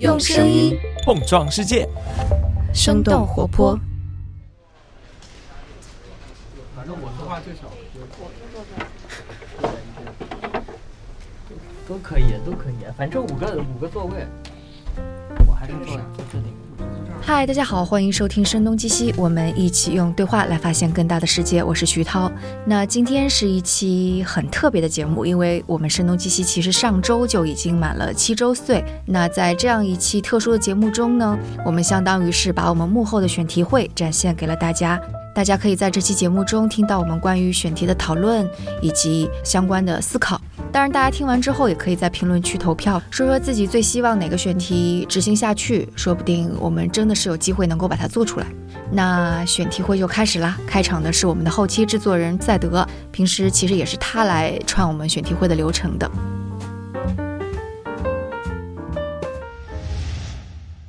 用声音碰撞世界，生动活泼。反正我说话最少，都可以，都可以，反正五个五个座位，我还是坐坐这里。嗨，大家好，欢迎收听《声东击西》，我们一起用对话来发现更大的世界。我是徐涛。那今天是一期很特别的节目，因为我们《声东击西》其实上周就已经满了七周岁。那在这样一期特殊的节目中呢，我们相当于是把我们幕后的选题会展现给了大家。大家可以在这期节目中听到我们关于选题的讨论以及相关的思考。当然，大家听完之后也可以在评论区投票，说说自己最希望哪个选题执行下去，说不定我们真的是有机会能够把它做出来。那选题会就开始啦！开场的是我们的后期制作人赛德，平时其实也是他来串我们选题会的流程的。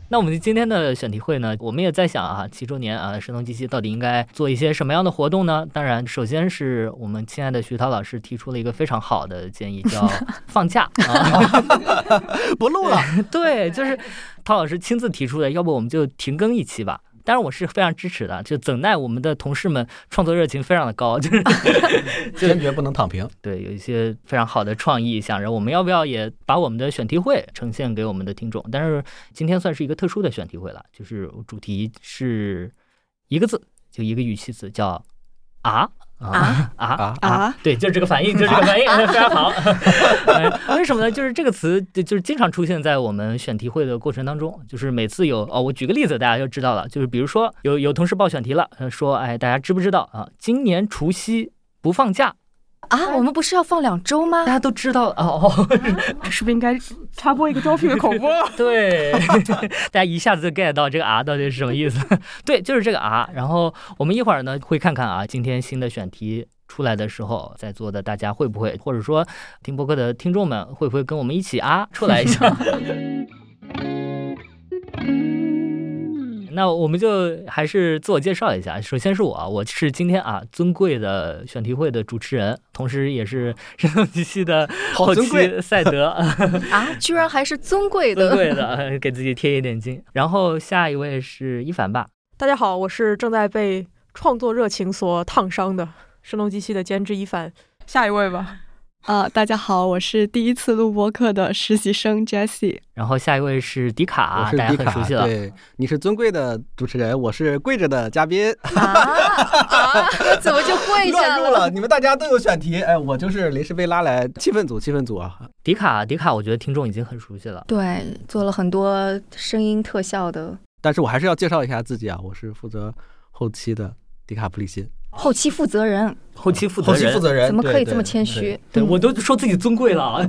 那我们今天的选题会呢，我们也在想啊，七周年啊，声东击西到底应该做一些什么样的活动呢？当然，首先是我们亲爱的徐涛老师提出了一个非常好的建议，叫 放假啊，不录了。对，就是涛老师亲自提出的，要不我们就停更一期吧。当然，我是非常支持的，就怎奈我们的同事们创作热情非常的高，就是 坚决不能躺平。对，有一些非常好的创意，想着我们要不要也把我们的选题会呈现给我们的听众。但是今天算是一个特殊的选题会了，就是主题是一个字，就一个语气词，叫啊。啊啊啊！对，就是这个反应，就是这个反应，非常好。为什么呢？就是这个词，就是经常出现在我们选题会的过程当中。就是每次有哦，我举个例子，大家就知道了。就是比如说，有有同事报选题了，说，哎，大家知不知道啊？今年除夕不放假。啊，我们不是要放两周吗？大家都知道哦，是不是应该插播一个招聘的口播？对，大家一下子就 get 到这个啊到底是什么意思？对，就是这个啊。然后我们一会儿呢会看看啊，今天新的选题出来的时候，在座的大家会不会，或者说听播客的听众们会不会跟我们一起啊出来一下？那我们就还是自我介绍一下。首先是我，我是今天啊尊贵的选题会的主持人，同时也是声东击西的后期 赛德 啊，居然还是尊贵的，尊贵的，给自己贴一点金。然后下一位是一凡吧。大家好，我是正在被创作热情所烫伤的声东击西的监制一凡。下一位吧。啊，大家好，我是第一次录播客的实习生 Jessie。然后下一位是迪卡，我是迪卡，对，你是尊贵的主持人，我是跪着的嘉宾。啊，怎么就跪下 了？你们大家都有选题，哎，我就是临时被拉来气氛组，气氛组啊。迪卡，迪卡，我觉得听众已经很熟悉了，对，做了很多声音特效的。但是我还是要介绍一下自己啊，我是负责后期的迪卡普利辛。后期负责人，后期负责人，后期负责人，怎么可以这么谦虚？对我都说自己尊贵了，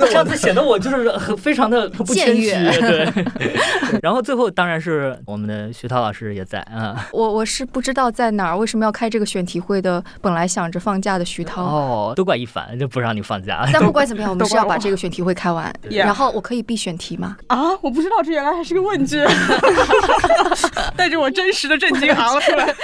这样子显得我就是很非常的不谦虚。对，然后最后当然是我们的徐涛老师也在啊。我我是不知道在哪儿，为什么要开这个选题会的？本来想着放假的徐涛哦，都怪一凡就不让你放假。但不管怎么样，我们是要把这个选题会开完。然后我可以必选题吗？啊，我不知道这原来还是个问句，带着我真实的震惊行了出来。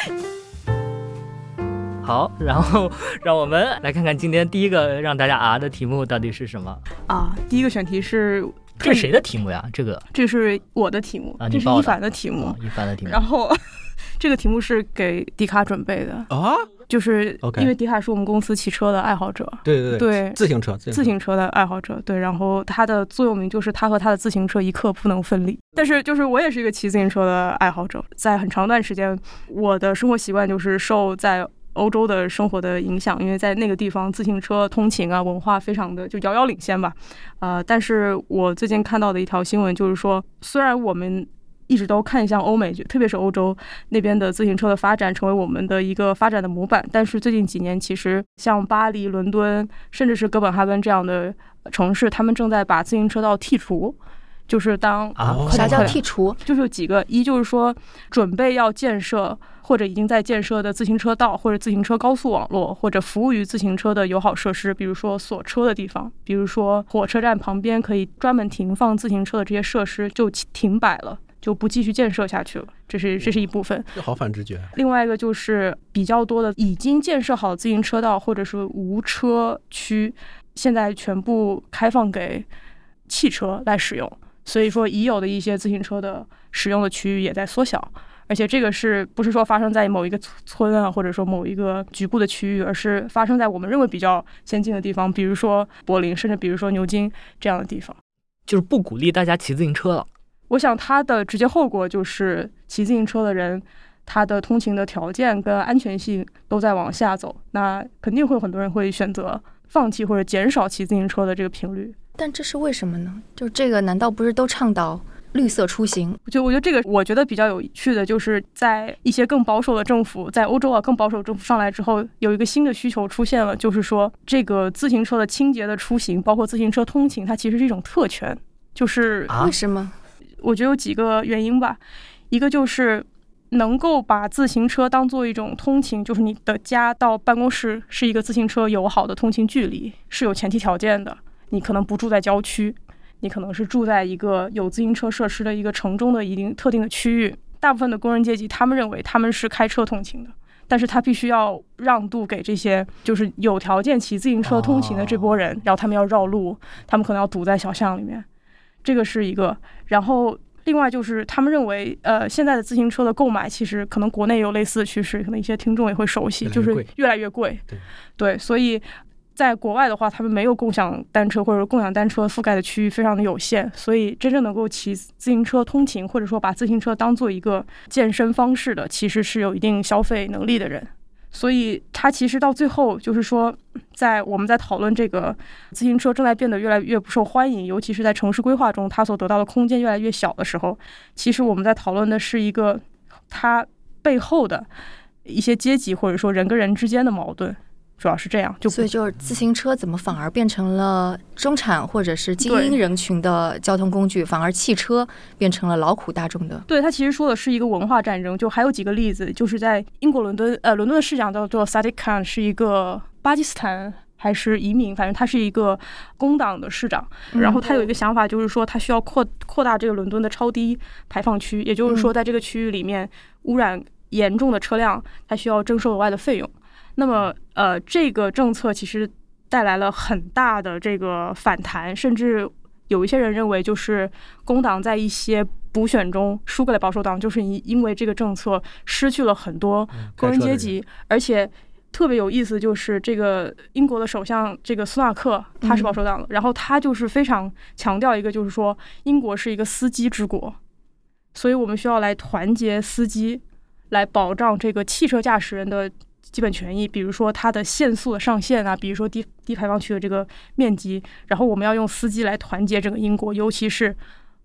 好，然后让我们来看看今天第一个让大家啊的题目到底是什么啊？第一个选题是这是谁的题目呀？这个这是我的题目啊，这是一凡的题目，一凡的题目。然后 这个题目是给迪卡准备的啊，就是因为迪卡是我们公司骑车的爱好者，对对对，自行车自行车的爱好者，对。然后他的座右铭就是他和他的自行车一刻不能分离。但是就是我也是一个骑自行车的爱好者，在很长一段时间，我的生活习惯就是受在。欧洲的生活的影响，因为在那个地方自行车通勤啊，文化非常的就遥遥领先吧。呃，但是我最近看到的一条新闻就是说，虽然我们一直都看向欧美，特别是欧洲那边的自行车的发展成为我们的一个发展的模板，但是最近几年其实像巴黎、伦敦，甚至是哥本哈根这样的城市，他们正在把自行车道剔除。就是当啊，啥叫剔除？就是几个一，就是说准备要建设或者已经在建设的自行车道或者自行车高速网络，或者服务于自行车的友好设施，比如说锁车的地方，比如说火车站旁边可以专门停放自行车的这些设施就停摆了，就不继续建设下去了。这是这是一部分。好反直觉。另外一个就是比较多的已经建设好自行车道或者是无车区，现在全部开放给汽车来使用。所以说已有的一些自行车的使用的区域也在缩小。而且这个是不是说发生在某一个村啊，或者说某一个局部的区域，而是发生在我们认为比较先进的地方，比如说柏林，甚至比如说牛津这样的地方，就是不鼓励大家骑自行车了。我想它的直接后果就是骑自行车的人，他的通勤的条件跟安全性都在往下走，那肯定会有很多人会选择放弃或者减少骑自行车的这个频率。但这是为什么呢？就这个难道不是都倡导？绿色出行，就我觉得这个，我觉得比较有趣的，就是在一些更保守的政府，在欧洲啊更保守政府上来之后，有一个新的需求出现了，就是说这个自行车的清洁的出行，包括自行车通勤，它其实是一种特权。就是为什么？我觉得有几个原因吧，一个就是能够把自行车当做一种通勤，就是你的家到办公室是一个自行车友好的通勤距离，是有前提条件的，你可能不住在郊区。你可能是住在一个有自行车设施的一个城中的一定特定的区域。大部分的工人阶级，他们认为他们是开车通勤的，但是他必须要让渡给这些就是有条件骑自行车通勤的这波人，然后他们要绕路，他们可能要堵在小巷里面，这个是一个。然后另外就是他们认为，呃，现在的自行车的购买其实可能国内有类似的趋势，可能一些听众也会熟悉，就是越来越贵。对，对，所以。在国外的话，他们没有共享单车或者共享单车覆盖的区域非常的有限，所以真正能够骑自行车通勤，或者说把自行车当做一个健身方式的，其实是有一定消费能力的人。所以，他其实到最后就是说，在我们在讨论这个自行车正在变得越来越不受欢迎，尤其是在城市规划中，它所得到的空间越来越小的时候，其实我们在讨论的是一个它背后的一些阶级或者说人跟人之间的矛盾。主要是这样，就所以就是自行车怎么反而变成了中产或者是精英人群的交通工具，反而汽车变成了劳苦大众的。对他其实说的是一个文化战争，就还有几个例子，就是在英国伦敦，呃，伦敦的市长叫做 Sadiq Khan，是一个巴基斯坦还是移民，反正他是一个工党的市长。然后他有一个想法，就是说他需要扩扩大这个伦敦的超低排放区，也就是说在这个区域里面污染严重的车辆，他需要征收额外的费用。那么，呃，这个政策其实带来了很大的这个反弹，甚至有一些人认为，就是工党在一些补选中输给了保守党，就是因因为这个政策失去了很多工人阶级。而且特别有意思，就是这个英国的首相这个苏纳克，他是保守党的，然后他就是非常强调一个，就是说英国是一个司机之国，所以我们需要来团结司机，来保障这个汽车驾驶人的。基本权益，比如说它的限速的上限啊，比如说低低排放区的这个面积，然后我们要用司机来团结整个英国，尤其是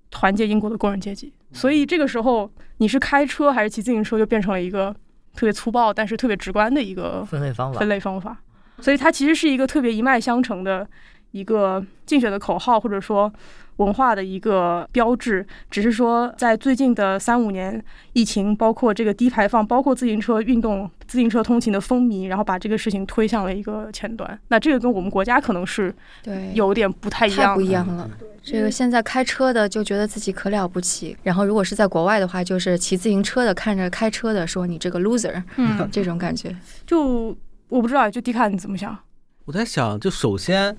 团结英国的工人阶级。所以这个时候，你是开车还是骑自行车，就变成了一个特别粗暴但是特别直观的一个分类方法。分类方法，所以它其实是一个特别一脉相承的一个竞选的口号，或者说。文化的一个标志，只是说在最近的三五年，疫情包括这个低排放，包括自行车运动、自行车通勤的风靡，然后把这个事情推向了一个前端。那这个跟我们国家可能是对有点不太一样，不一样了。这个现在开车的就觉得自己可了不起，然后如果是在国外的话，就是骑自行车的看着开车的说你这个 loser，嗯，这种感觉。就我不知道，就迪卡你怎么想？我在想，就首先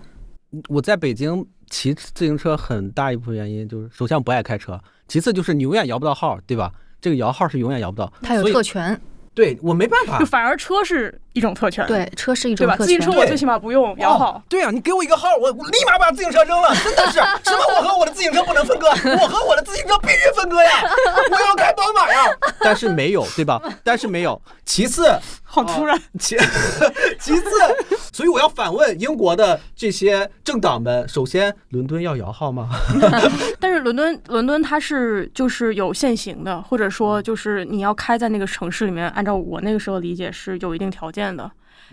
我在北京。骑自行车很大一部分原因就是，首先不爱开车，其次就是你永远摇不到号，对吧？这个摇号是永远摇不到，它有特权。对我没办法，就反而车是一种特权。对，车是一种特权。自行车我最起码不用摇号。对啊，你给我一个号，我我立马把自行车扔了。真的是，什么我和我的自行车不能分割？我和我的自行车必须分割呀！我要开宝马呀！但是没有，对吧？但是没有。其次。好突然，其其次，所以我要反问英国的这些政党们：首先，伦敦要摇号吗？但是伦敦，伦敦它是就是有限行的，或者说就是你要开在那个城市里面，按照我那个时候理解是有一定条件的，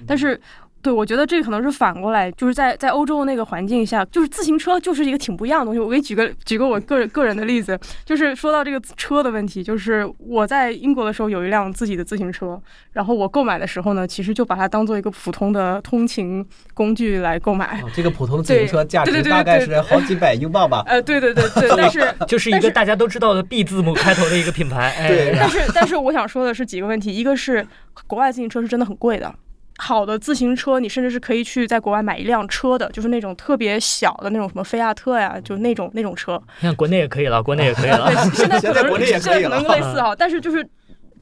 但是。对，我觉得这个可能是反过来，就是在在欧洲的那个环境下，就是自行车就是一个挺不一样的东西。我给你举个举个我个人个人的例子，就是说到这个车的问题，就是我在英国的时候有一辆自己的自行车，然后我购买的时候呢，其实就把它当做一个普通的通勤工具来购买。这个普通的 自行车价值大概是好几百英镑吧？呃，对对对对，但是就是一个大家都知道的 B 字母开头的一个品牌。对，但是但是我想说的是几个问题，一个是国外自行车是真的很贵的。好的自行车，你甚至是可以去在国外买一辆车的，就是那种特别小的那种什么菲亚特呀，就那种那种车。你看国内也可以了，国内也可以了。对，现在现在国内也可以了现在可能类似哈，但是就是。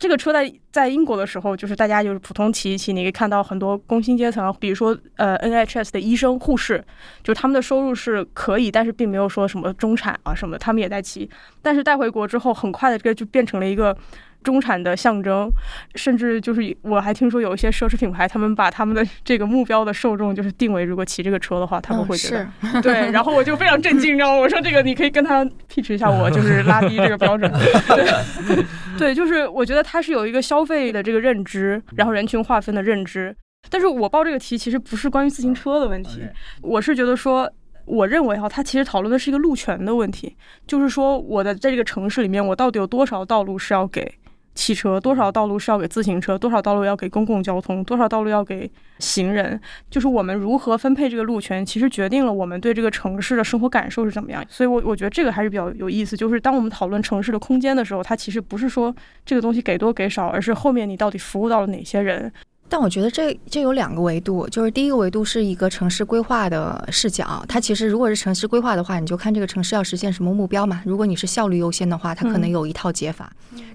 这个车在在英国的时候，就是大家就是普通骑一骑，你可以看到很多工薪阶层，比如说呃 NHS 的医生、护士，就他们的收入是可以，但是并没有说什么中产啊什么的，他们也在骑。但是带回国之后，很快的这个就变成了一个中产的象征，甚至就是我还听说有一些奢侈品牌，他们把他们的 这个目标的受众就是定为，如果骑这个车的话，他们会觉得、是对。然后我就非常震惊，你知道吗？我说这个你可以跟他 pitch 一下我，就是拉低这个标准。对，对，就是我觉得它是有一个消费的这个认知，然后人群划分的认知。但是我报这个题其实不是关于自行车的问题，我是觉得说。我认为哈，它其实讨论的是一个路权的问题，就是说我的在这个城市里面，我到底有多少道路是要给汽车，多少道路是要给自行车，多少道路要给公共交通，多少道路要给行人，就是我们如何分配这个路权，其实决定了我们对这个城市的生活感受是怎么样。所以我我觉得这个还是比较有意思，就是当我们讨论城市的空间的时候，它其实不是说这个东西给多给少，而是后面你到底服务到了哪些人。但我觉得这这有两个维度，就是第一个维度是一个城市规划的视角，它其实如果是城市规划的话，你就看这个城市要实现什么目标嘛。如果你是效率优先的话，它可能有一套解法；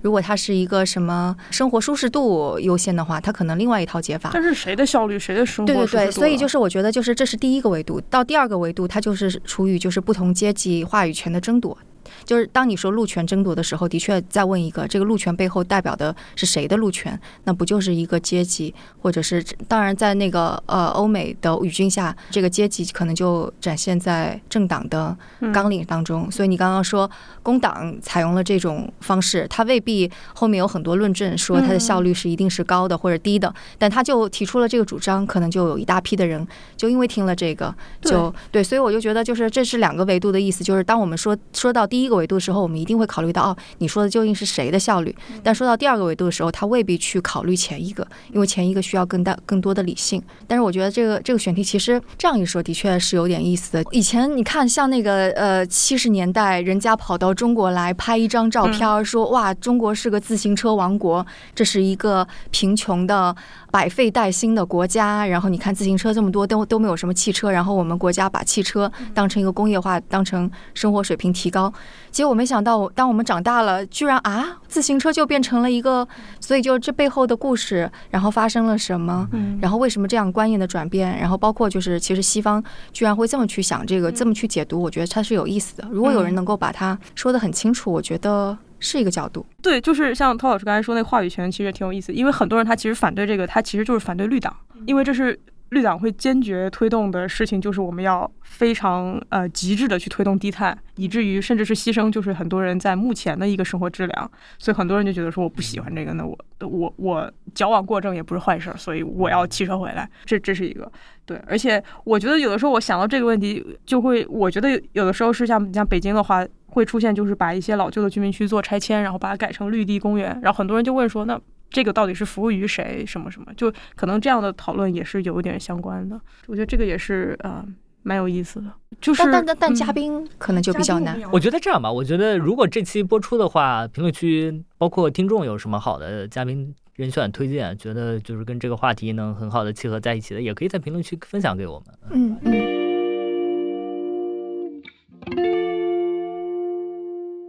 如果它是一个什么生活舒适度优先的话，它可能另外一套解法。但是谁的效率，谁的生活对对对，舒适度啊所以就是我觉得就是这是第一个维度，到第二个维度，它就是处于就是不同阶级话语权的争夺。就是当你说路权争夺的时候，的确再问一个这个路权背后代表的是谁的路权？那不就是一个阶级，或者是当然在那个呃欧美的语境下，这个阶级可能就展现在政党的纲领当中。所以你刚刚说工党采用了这种方式，它未必后面有很多论证说它的效率是一定是高的或者低的，但他就提出了这个主张，可能就有一大批的人就因为听了这个就对，所以我就觉得就是这是两个维度的意思，就是当我们说说到第一个维度的时候，我们一定会考虑到哦，你说的究竟是谁的效率？但说到第二个维度的时候，他未必去考虑前一个，因为前一个需要更大更多的理性。但是我觉得这个这个选题其实这样一说，的确是有点意思的。以前你看像那个呃七十年代，人家跑到中国来拍一张照片，说哇，中国是个自行车王国，这是一个贫穷的百废待兴的国家。然后你看自行车这么多，都都没有什么汽车，然后我们国家把汽车当成一个工业化，当成生活水平提高。结果没想到，当我们长大了，居然啊，自行车就变成了一个，所以就这背后的故事，然后发生了什么，嗯然后为什么这样观念的转变，然后包括就是其实西方居然会这么去想这个，这么去解读，我觉得它是有意思的。如果有人能够把它说得很清楚，我觉得是一个角度。对，就是像涛老师刚才说那话语权，其实也挺有意思，因为很多人他其实反对这个，他其实就是反对绿党，因为这是绿党会坚决推动的事情，就是我们要非常呃极致的去推动低碳，以至于甚至是牺牲就是很多人在目前的一个生活质量，所以很多人就觉得说我不喜欢这个，那我我我矫枉过正也不是坏事儿，所以我要骑车回来，这这是一个。对，而且我觉得有的时候我想到这个问题，就会我觉得有有的时候是像像北京的话，会出现就是把一些老旧的居民区做拆迁，然后把它改成绿地公园，然后很多人就问说，那这个到底是服务于谁？什么什么？就可能这样的讨论也是有一点相关的。我觉得这个也是呃蛮有意思的。就是但但但嘉宾可能就比较难。我觉得这样吧，我觉得如果这期播出的话，评论区包括听众有什么好的嘉宾人选推荐，觉得就是跟这个话题能很好的契合在一起的，也可以在评论区分享给我们。嗯嗯。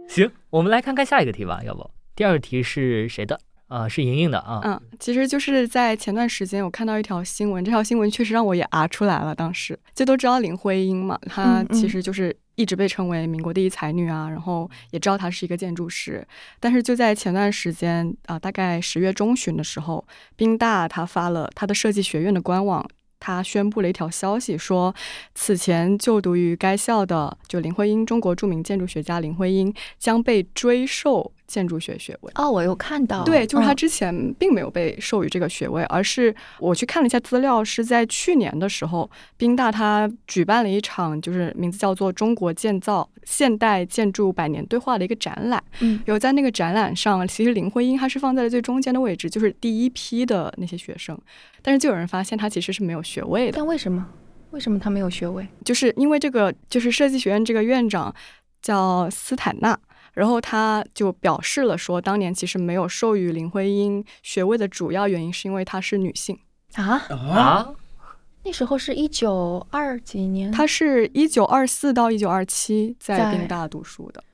行，我们来看看下一个题吧，要不第二个题是谁的？啊、是莹莹的啊。嗯，其实就是在前段时间，我看到一条新闻，这条新闻确实让我也啊出来了。当时就都知道林徽因嘛，她其实就是一直被称为民国第一才女啊，然后也知道她是一个建筑师。但是就在前段时间啊、大概十月中旬的时候，宾大他发了他的设计学院的官网。他宣布了一条消息，说此前就读于该校的就林徽因，中国著名建筑学家林徽因将被追授建筑学学位。哦，我有看到，对，就是他嗯之前并没有被授予这个学位，而是我去看了一下资料，是在去年的时候，宾大他举办了一场就是名字叫做“中国建造现代建筑百年对话”的一个展览。嗯有在那个展览上，其实林徽因她是放在了最中间的位置，就是第一批的那些学生，但是就有人发现她其实是没有学位的。但为什么？为什么他没有学位？就是因为这个，就是设计学院这个院长叫斯坦纳，然后他就表示了说，当年其实没有授予林徽因学位的主要原因是因为她是女性。啊，啊，那时候是一九二几年，他是一九二四到一九二七在在宾大读书的。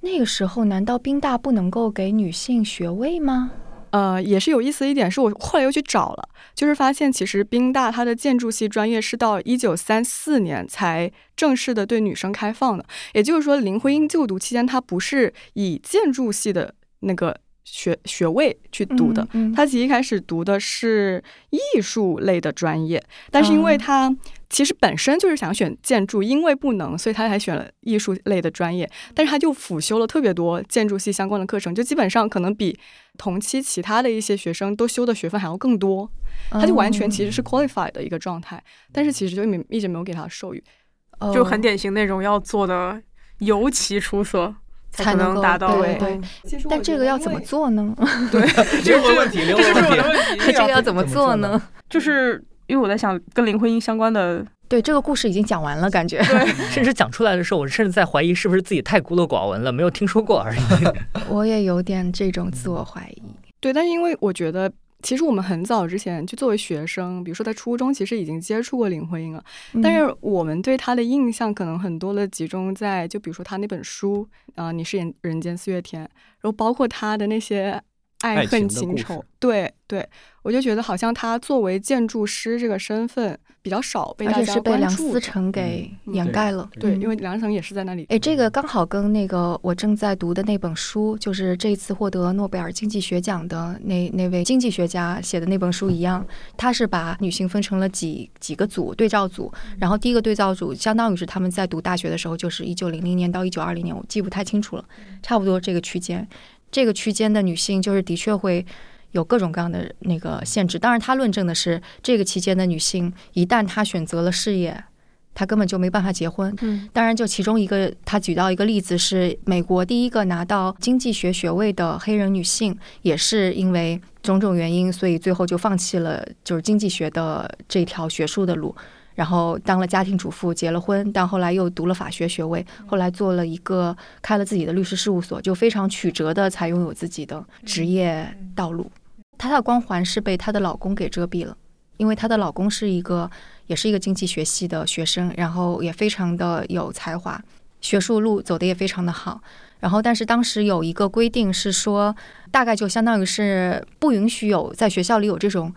那个时候难道宾大不能够给女性学位吗？呃，也是有意思的一点是我后来又去找了，就是发现其实宾大它的建筑系专业是到一九三四年才正式的对女生开放的，也就是说林徽因就读期间她不是以建筑系的那个学学位去读的，嗯嗯。她其实一开始读的是艺术类的专业，但是因为哦。她其实本身就是想选建筑，因为不能，所以他才选了艺术类的专业。但是他就辅修了特别多建筑系相关的课程，就基本上可能比同期其他的一些学生都修的学分还要更多。他就完全其实是 qualified 的一个状态，但是其实就没一直没有给他授予。哦就很典型那种要做的尤其出色，才能达到对但这个要怎么？做呢？灵魂 问题，这是我的问题。问题。这个要怎么做呢？就是因为我在想跟林徽因相关的，对，这个故事已经讲完了，感觉。甚至讲出来的时候，我甚至在怀疑是不是自己太孤陋寡闻了，没有听说过而已。我也有点这种自我怀疑。对，但是因为我觉得。其实我们很早之前就作为学生，比如说在初中，其实已经接触过林徽因了。但是我们对她的印象可能很多的集中在，就比如说她那本书啊、你是人人间四月天》，然后包括她的那些爱恨情仇，对对，我就觉得好像他作为建筑师这个身份比较少被而且大家是被梁思关注的。成给嗯掩盖了。对，嗯因为梁思成也是在那里。哎，这个刚好跟那个我正在读的那本书，就是这次获得诺贝尔经济学奖的那那位经济学家写的那本书一样，他是把女性分成了几几个组对照组，然后第一个对照组相当于是他们在读大学的时候，就是一九零零年到一九二零年，我记不太清楚了，差不多这个区间，这个区间的女性就是的确会。有各种各样的那个限制，当然，他论证的是这个期间的女性，一旦她选择了事业，她根本就没办法结婚。嗯当然，就其中一个，他举到一个例子是美国第一个拿到经济学学位的黑人女性，也是因为种种原因，所以最后就放弃了就是经济学的这条学术的路，然后当了家庭主妇，结了婚，但后来又读了法学学位，后来做了一个开了自己的律师事务所，就非常曲折的才拥有自己的职业道路。她的光环是被她的老公给遮蔽了。因为她的老公是一个，也是一个经济学系的学生，然后也非常的有才华，学术路走的也非常的好。然后，但是当时有一个规定是说，大概就相当于是不允许有在学校里有这种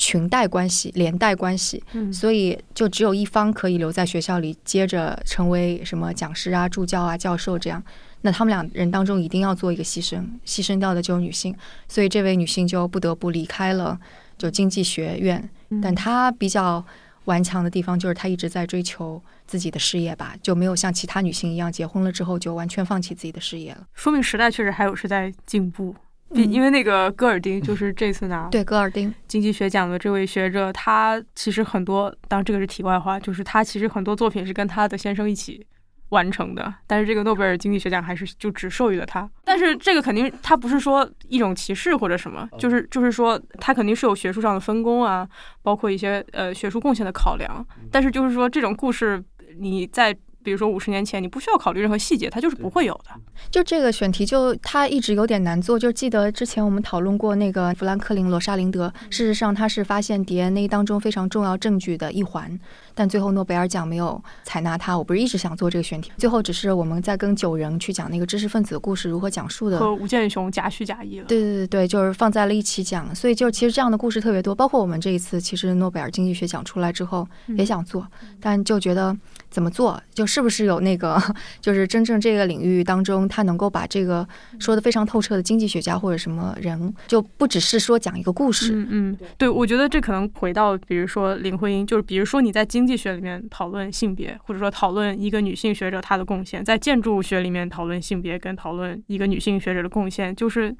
裙带关系、连带关系，嗯所以就只有一方可以留在学校里，接着成为什么讲师啊、助教啊、教授这样。那他们两人当中一定要做一个牺牲，牺牲掉的就是女性，所以这位女性就不得不离开了就经济学院。但她比较顽强的地方就是她一直在追求自己的事业吧，就没有像其他女性一样结婚了之后就完全放弃自己的事业了。说明时代确实还有是在进步。因为那个戈尔丁就是这次拿对，戈尔丁，经济学奖的这位学者，他其实很多，当然这个是题外话，就是他其实很多作品是跟他的先生一起完成的，但是这个诺贝尔经济学奖还是就只授予了他。但是这个肯定他不是说一种歧视或者什么，就是就是说他肯定是有学术上的分工啊，包括一些呃学术贡献的考量。但是就是说这种故事你在。比如说五十年前，你不需要考虑任何细节，它就是不会有的。就这个选题就它一直有点难做。就记得之前我们讨论过那个富兰克林·罗莎琳德，事实上他是发现 DNA 当中非常重要证据的一环，但最后诺贝尔奖没有采纳他。我不是一直想做这个选题，最后只是我们在跟九人去讲那个知识分子的故事如何讲述的。和吴健雄假虚假意了。对对对对，就是放在了一起讲，所以就其实这样的故事特别多，包括我们这一次，其实诺贝尔经济学奖出来之后也想做，但就觉得怎么做，就是不是有那个，就是真正这个领域当中，他能够把这个说的非常透彻的经济学家或者什么人，就不只是说讲一个故事，嗯嗯，对，我觉得这可能回到，比如说林徽因，就是比如说你在经济学里面讨论性别，或者说讨论一个女性学者她的贡献，在建筑学里面讨论性别，跟讨论一个女性学者的贡献，就是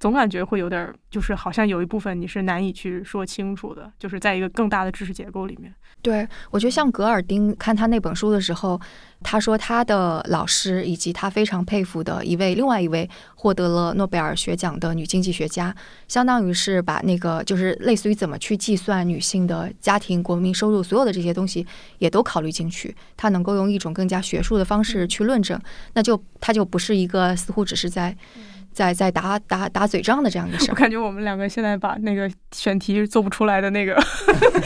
总感觉会有点儿，就是好像有一部分你是难以去说清楚的，就是在一个更大的知识结构里面。对，我觉得像格尔丁看他那本书的时候，他说他的老师以及他非常佩服的一位另外一位获得了诺贝尔学奖的女经济学家，相当于是把那个就是类似于怎么去计算女性的家庭国民收入，所有的这些东西也都考虑进去。他能够用一种更加学术的方式去论证，那就他就不是一个似乎只是在。在在打打打嘴仗的这样一个事儿。我感觉我们两个现在把那个选题做不出来的那个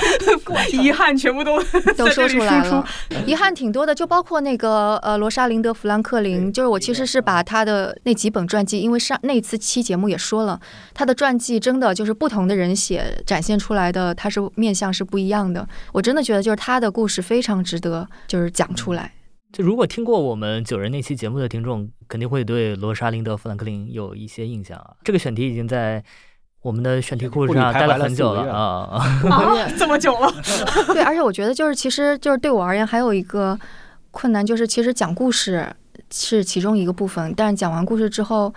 遗憾全部都 都说出来了，遗憾挺多的，就包括那个呃罗莎琳德·弗兰克林，就是我其实是把他的那几本传记，因为上那次期节目也说了，他的传记真的就是不同的人写展现出来的，他是面相是不一样的。我真的觉得就是他的故事非常值得就是讲出来。就如果听过我们九人那期节目的听众，肯定会对罗莎琳德·富兰克林有一些印象啊。这个选题已经在我们的选题库上待了很久了啊。啊，这么久了，对，而且我觉得就是其实就是对我而言还有一个困难，就是其实讲故事是其中一个部分，但是讲完故事之后，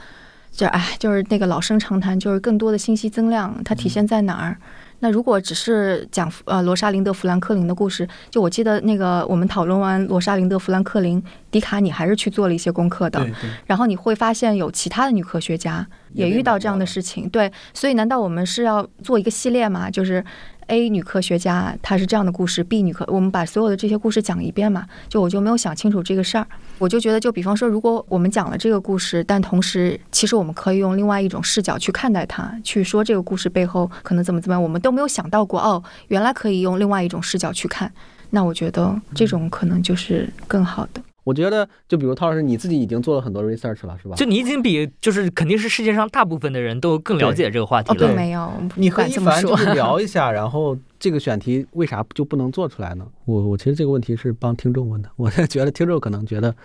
就哎，就是那个老生常谈，就是更多的信息增量，它体现在哪儿？那如果只是讲呃罗莎琳德·富兰克林的故事，就我记得那个我们讨论完罗莎琳德·富兰克林，迪卡你还是去做了一些功课的，对对，然后你会发现有其他的女科学家也遇到这样的事情，对，所以难道我们是要做一个系列吗？就是 A 女科学家她是这样的故事，B 女科，我们把所有的这些故事讲一遍嘛？就我就没有想清楚这个事儿，我就觉得，就比方说，如果我们讲了这个故事，但同时其实我们可以用另外一种视角去看待它，去说这个故事背后可能怎么怎么样，我们都没有想到过哦，原来可以用另外一种视角去看。那我觉得这种可能就是更好的。我觉得就比如陶老师，你自己已经做了很多 research 了，是吧？就你已经比就是肯定是世界上大部分的人都更了解这个话题哦，了。对没有，你和一凡就。是 聊一下，然后这个选题为啥就不能做出来呢？我我其实这个问题是帮听众问的，我 觉得听众可能觉得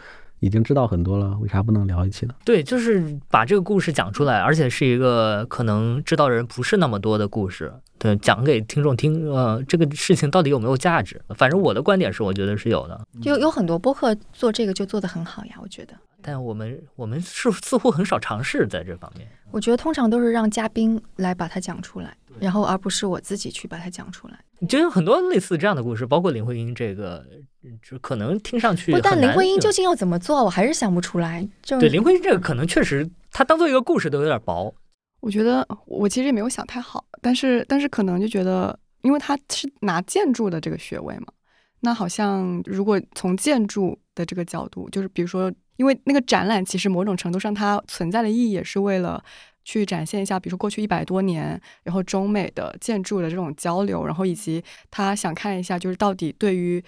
已经知道很多了，为啥不能聊一起呢？对，就是把这个故事讲出来，而且是一个可能知道的人不是那么多的故事，对，讲给听众听。呃，这个事情到底有没有价值？反正我的观点是，我觉得是有的。就有很多播客做这个就做得很好呀，我觉得。但我们我们是似乎很少尝试在这方面。我觉得通常都是让嘉宾来把它讲出来，然后而不是我自己去把它讲出来。就有很多类似这样的故事，包括林徽因这个，嗯就可能听上去不，但林徽因究竟要怎么做，我还是想不出来。就对林徽因这个可能确实，它当做一个故事都有点薄。我觉得我其实也没有想太好，但是但是可能就觉得，因为他是拿建筑的这个学位嘛，那好像如果从建筑的这个角度，就是比如说，因为那个展览其实某种程度上它存在的意义也是为了去展现一下，比如说过去一百多年，然后中美的建筑的这种交流，然后以及他想看一下，就是到底对于。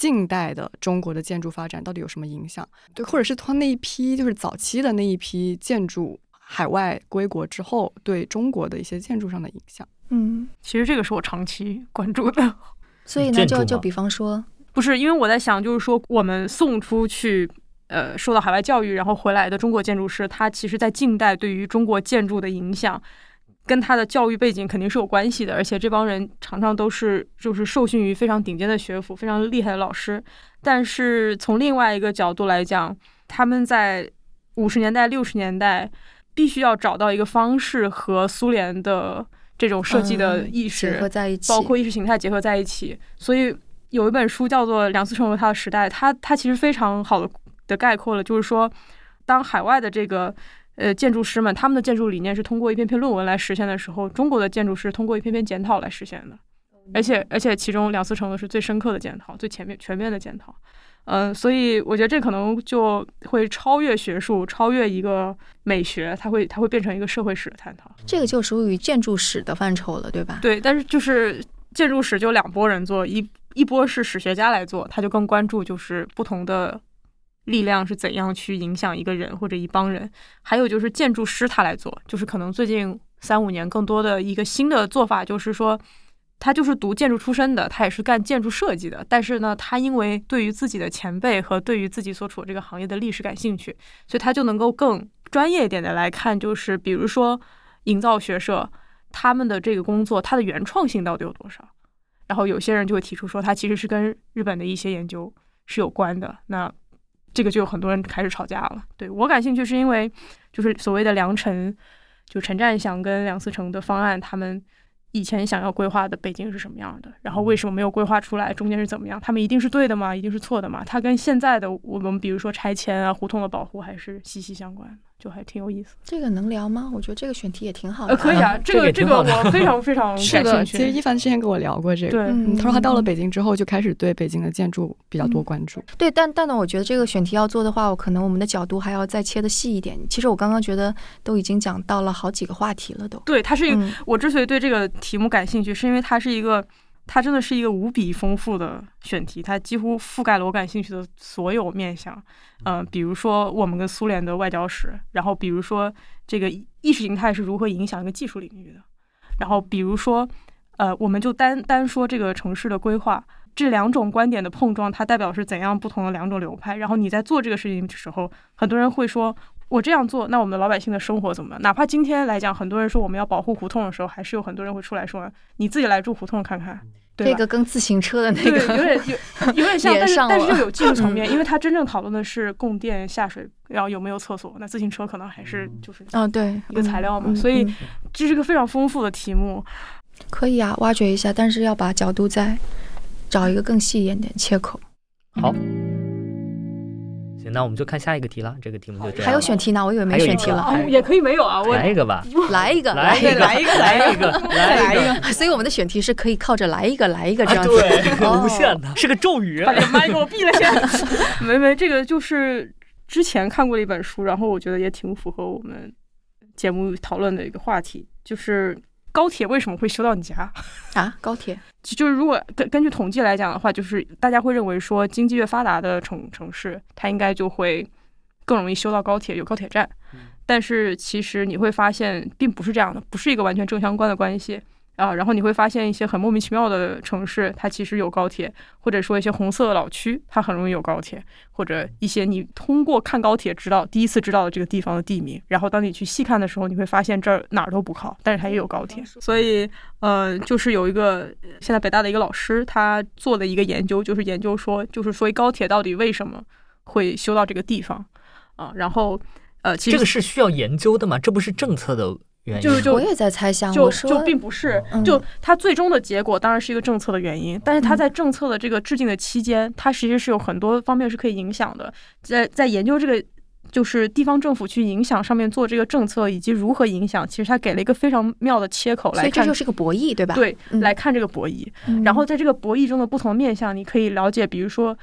近代的中国的建筑发展到底有什么影响？对，或者是他那一批就是早期的那一批建筑海外归国之后对中国的一些建筑上的影响。嗯，其实这个是我长期关注的。所以呢，就就比方说，不是，因为我在想，就是说我们送出去，呃，受到海外教育然后回来的中国建筑师，他其实在近代对于中国建筑的影响，跟他的教育背景肯定是有关系的。而且这帮人常常都是就是受训于非常顶尖的学府，非常厉害的老师。但是从另外一个角度来讲，他们在五十年代、六十年代必须要找到一个方式和苏联的这种设计的嗯意识、结合在一起，包括意识形态结合在一起。所以有一本书叫做《梁思成和他的时代》，他他其实非常好的的概括了，就是说，当海外的这个呃建筑师们他们的建筑理念是通过一篇篇论文来实现的时候，中国的建筑师通过一篇篇检讨来实现的。而且而且，其中两次成的是最深刻的检讨，最前面全面的检讨。嗯，所以我觉得这可能就会超越学术，超越一个美学，它会它会变成一个社会史的探讨。这个就属于建筑史的范畴了，对吧？对，但是就是建筑史就两拨人做，一一波是史学家来做，他就更关注就是不同的力量是怎样去影响一个人或者一帮人，还有就是建筑师他来做，就是可能最近三五年更多的一个新的做法就是说。他就是读建筑出身的，他也是干建筑设计的，但是呢，他因为对于自己的前辈和对于自己所处这个行业的历史感兴趣，所以他就能够更专业一点的来看，就是比如说营造学社他们的这个工作，它的原创性到底有多少？然后有些人就会提出说，它其实是跟日本的一些研究是有关的。那这个就有很多人开始吵架了。对我感兴趣是因为就是所谓的梁晨，就陈占祥跟梁思成的方案，他们以前想要规划的北京是什么样的，然后为什么没有规划出来，中间是怎么样？他们一定是对的吗？一定是错的吗？它跟现在的我们，比如说拆迁啊、胡同的保护，还是息息相关，就还挺有意思。这个能聊吗？我觉得这个选题也挺好的。呃，可以啊，这个这个我非常非常是的。感兴趣。其实一凡之前跟我聊过这个，对，嗯他说他到了北京之后就开始对北京的建筑比较多关注。对，但但呢，我觉得这个选题要做的话，我可能我们的角度还要再切的细一点。其实我刚刚觉得都已经讲到了好几个话题了，都。对，它是一个嗯我之所以对这个题目感兴趣，是因为它是一个，它真的是一个无比丰富的选题，它几乎覆盖了我感兴趣的所有面向。嗯、比如说我们跟苏联的外交史，然后比如说这个意识形态是如何影响一个技术领域的，然后比如说，呃，我们就单单说这个城市的规划。这两种观点的碰撞，它代表是怎样不同的两种流派？然后你在做这个事情的时候，很多人会说，我这样做，那我们老百姓的生活怎么办？哪怕今天来讲，很多人说我们要保护胡同的时候，还是有很多人会出来说，你自己来住胡同看看，对吧？这个跟自行车的那个，有，点有有点像，但是 但是又有技术层面，因为它真正讨论的是供电、下水，然后有没有厕所。那自行车可能还是就是啊，对，一个材料嘛嗯所以嗯这是个非常丰富的题目。可以啊，挖掘一下，但是要把角度再找一个更细一点点切口。好，行，那我们就看下一个题了。这个题目就这样。还有选题呢，我以为没选题了，哦，也可以没有啊，我来一个吧，来一个，来一个，来一个来来一个，来一个。所以我们的选题是可以靠着来一个来一个这啊，样子，对，哦无限的，是个咒语。把这个麦给我闭了先。没没，这个就是之前看过的一本书，然后我觉得也挺符合我们节目讨论的一个话题，就是高铁为什么会修到你家？啊，高铁，就就是如果根根据统计来讲的话，就是大家会认为说，经济越发达的城城市，它应该就会更容易修到高铁，有高铁站。但是其实你会发现，并不是这样的，不是一个完全正相关的关系啊。然后你会发现一些很莫名其妙的城市，它其实有高铁，或者说一些红色的老区，它很容易有高铁，或者一些你通过看高铁知道第一次知道的这个地方的地名，然后当你去细看的时候，你会发现这儿哪儿都不靠，但是它也有高铁。所以呃，就是有一个现在北大的一个老师，他做的一个研究，就是研究说，就是说高铁到底为什么会修到这个地方啊？然后呃，其实这个是需要研究的嘛？这不是政策的原因。就是就我也在猜想，就就并不是，嗯就它最终的结果当然是一个政策的原因，但是它嗯在政策的这个制定的期间，它其实是有很多方面是可以影响的，在在研究这个。就是地方政府去影响上面做这个政策，以及如何影响，其实它给了一个非常妙的切口来看，所以这就是个博弈，对吧？对，嗯来看这个博弈。嗯，然后在这个博弈中的不同面向，你可以了解，比如说，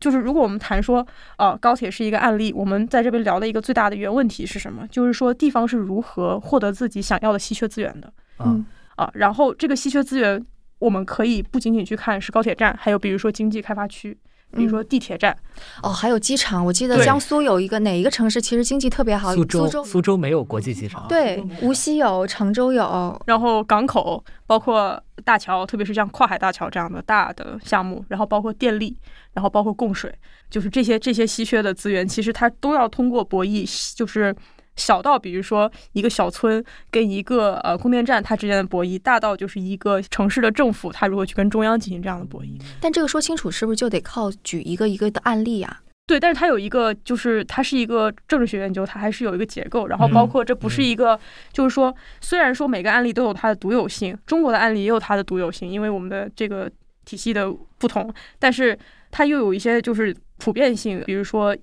就是如果我们谈说，呃，高铁是一个案例，我们在这边聊的一个最大的原问题是什么？就是说地方是如何获得自己想要的稀缺资源的嗯啊。然后这个稀缺资源，我们可以不仅仅去看是高铁站，还有比如说经济开发区，比如说地铁站。哦，还有机场，我记得江苏有一个哪一个城市其实经济特别好，苏州，州。苏州没有国际机场。对，无锡有，常州有，然后港口，包括大桥，特别是像跨海大桥这样的大的项目，然后包括电力，然后包括供水，就是这些这些稀缺的资源，其实它都要通过博弈，就是小到比如说一个小村跟一个呃供电站它之间的博弈，大到就是一个城市的政府它如何去跟中央进行这样的博弈。但这个说清楚是不是就得靠举一个一个的案例啊？对，但是它有一个，就是它是一个政治学研究，它还是有一个结构，然后包嗯括这不是一个，就是说，虽然说每个案例都有它的独有性，中国的案例也有它的独有性，因为我们的这个体系的不同，但是它又有一些就是普遍性，比如说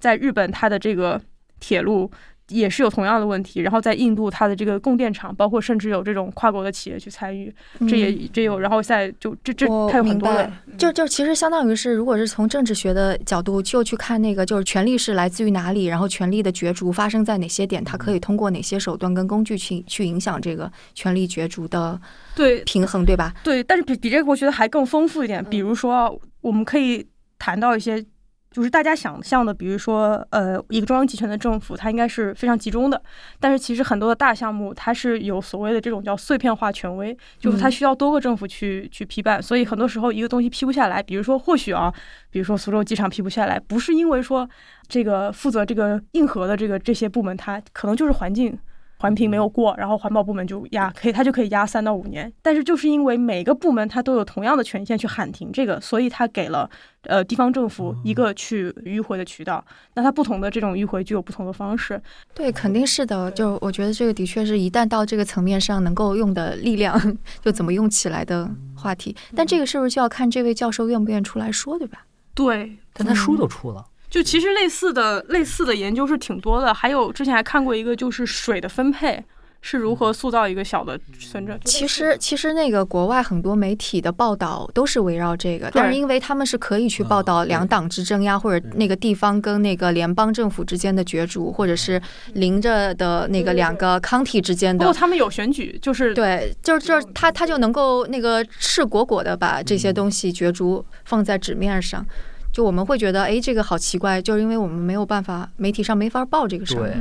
在日本，它的这个铁路。也是有同样的问题，然后在印度，它的这个供电厂，包括甚至有这种跨国的企业去参与，这也嗯这有，然后在就这这我它有很明多的，就就其实相当于是，如果是从政治学的角度，就去看那个就是权力是来自于哪里，然后权力的角逐发生在哪些点，它可以通过哪些手段跟工具去去影响这个权力角逐的对。平衡，对吧？对，但是比比这个我觉得还更丰富一点。比嗯。如说啊，我们可以谈到一些，就是大家想象的，比如说，呃，一个中央集权的政府，它应该是非常集中的。但是其实很多的大项目，它是有所谓的这种叫碎片化权威，就是它嗯需要多个政府去去批办。所以很多时候一个东西批不下来，比如说或许啊，比如说苏州机场批不下来，不是因为说这个负责这个硬核的这个这些部门，它可能就是环境。环评没有过，然后环保部门就压，可以他就可以压三到五年。但是就是因为每个部门他都有同样的权限去喊停这个，所以他给了呃地方政府一个去迂回的渠道。那他不同的这种迂回具有不同的方式。对，肯定是的。就我觉得这个的确是一旦到这个层面上能够用的力量，就怎么用起来的话题。但这个是不是就要看这位教授愿不愿意出来说，对吧？对，但他书都出了。就其实类似的类似的研究是挺多的，还有之前还看过一个，就是水的分配是如何塑造一个小的村镇。其实其实那个国外很多媒体的报道都是围绕这个，但是因为他们是可以去报道两党之争呀，或者那个地方跟那个联邦政府之间的角逐，或者是邻着的那个两个 county 之间的。哦，他们有选举，就是对，就是就是他他就能够那个赤果果的把这些东西角逐放在纸面上。就我们会觉得，哎，这个好奇怪，就是因为我们没有办法，媒体上没法报这个事儿。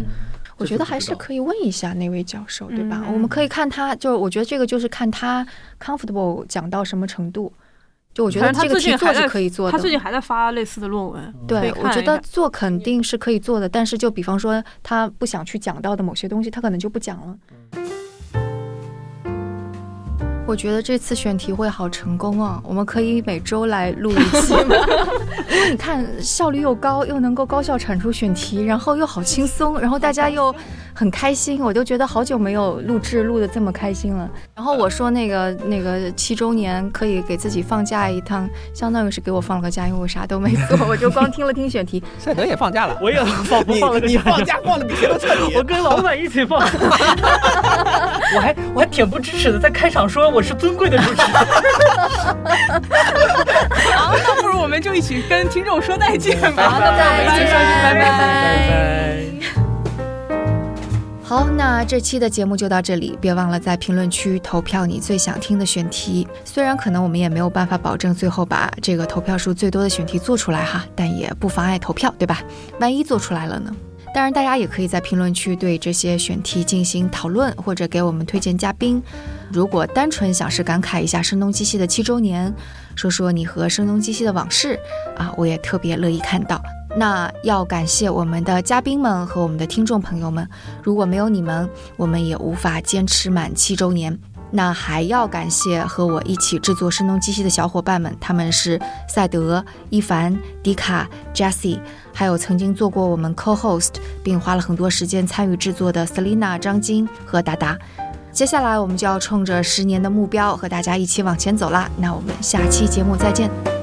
我觉得还是可以问一下那位教授，对吧？我们可以看他，就是我觉得这个就是看他 comfortable 讲到什么程度。就我觉得这个题做是可以做的。他最近还在发类似的论文。对，我觉得做肯定是可以做的，但是就比方说他不想去讲到的某些东西，他可能就不讲了。我觉得这次选题会好成功啊！我们可以每周来录一期吗？因为你看效率又高，又能够高效产出选题，然后又好轻松，然后大家又。很开心，我就觉得好久没有录制录的这么开心了。然后我说那个那个七周年可以给自己放假一趟，相当于是给我放了个假，因为我啥都没做，我就光听了听选题。赛德也放假了，我也放放了个假，你放假放的比谁都彻底。我跟老板一起放，我还我还挺不知耻的在开场说我是尊贵的主持。好，那不如我们就一起跟听众说再见吧。好，那我们一起说拜拜拜拜。好，那这期的节目就到这里，别忘了在评论区投票你最想听的选题。虽然可能我们也没有办法保证最后把这个投票数最多的选题做出来哈，但也不妨碍投票，对吧？万一做出来了呢？当然，大家也可以在评论区对这些选题进行讨论，或者给我们推荐嘉宾。如果单纯想是感慨一下声东击西的七周年，说说你和声东击西的往事啊，我也特别乐意看到。那要感谢我们的嘉宾们和我们的听众朋友们，如果没有你们，我们也无法坚持满七周年。那还要感谢和我一起制作声东击西的小伙伴们，他们是赛德、一凡、迪卡、Jesse，还有曾经做过我们 co-host 并花了很多时间参与制作的 Selina、张晶和达达。接下来我们就要冲着十年的目标和大家一起往前走啦！那我们下期节目再见。